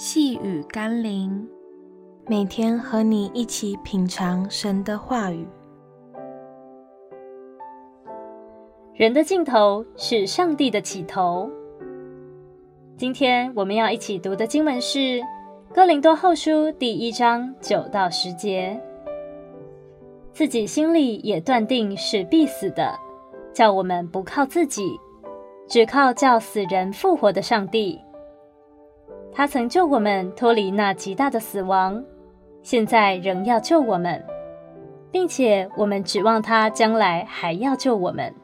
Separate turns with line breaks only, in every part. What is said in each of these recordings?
细雨甘霖，每天和你一起品尝神的话语。
人的尽头是上帝的起头。今天我们要一起读的经文是《哥林多后书》第一章九到十节。自己心里也断定是必死的，叫我们不靠自己，只靠叫死人复活的上帝。他曾救我们脱离那极大的死亡，现在仍要救我们，并且我们指望他将来还要救我们。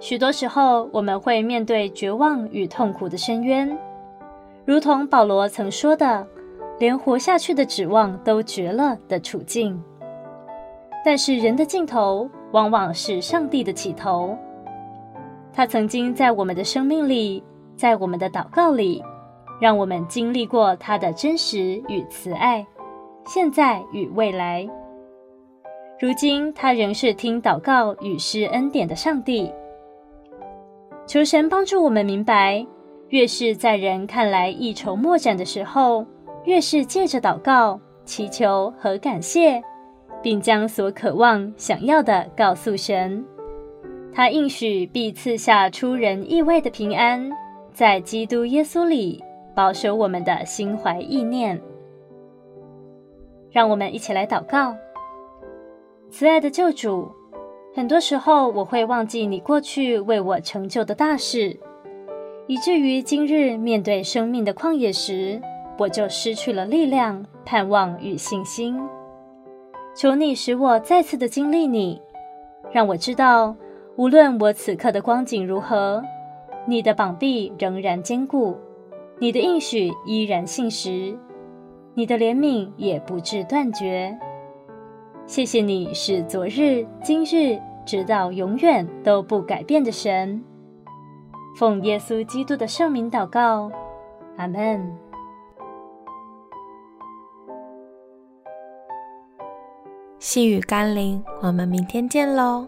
许多时候，我们会面对绝望与痛苦的深渊，如同保罗曾说的，连活下去的指望都绝了的处境。但是，人的尽头往往是上帝的起头。他曾经在我们的生命里。在我们的祷告里，让我们经历过他的真实与慈爱，现在与未来。如今，他仍是听祷告与施恩典的上帝。求神帮助我们明白，越是在人看来一筹莫展的时候，越是借着祷告、祈求和感谢，并将所渴望、想要的告诉神，他应许必赐下出人意外的平安。在基督耶稣里保守我们的心怀意念，让我们一起来祷告。慈爱的救主，很多时候我会忘记你过去为我成就的大事，以至于今日面对生命的旷野时，我就失去了力量、盼望与信心。求你使我再次的经历你，让我知道，无论我此刻的光景如何。你的膀臂仍然坚固，你的应许依然信实，你的怜悯也不致断绝。谢谢你是昨日、今日，直到永远都不改变的神。奉耶稣基督的圣名祷告，阿门。
细雨甘霖，我们明天见喽。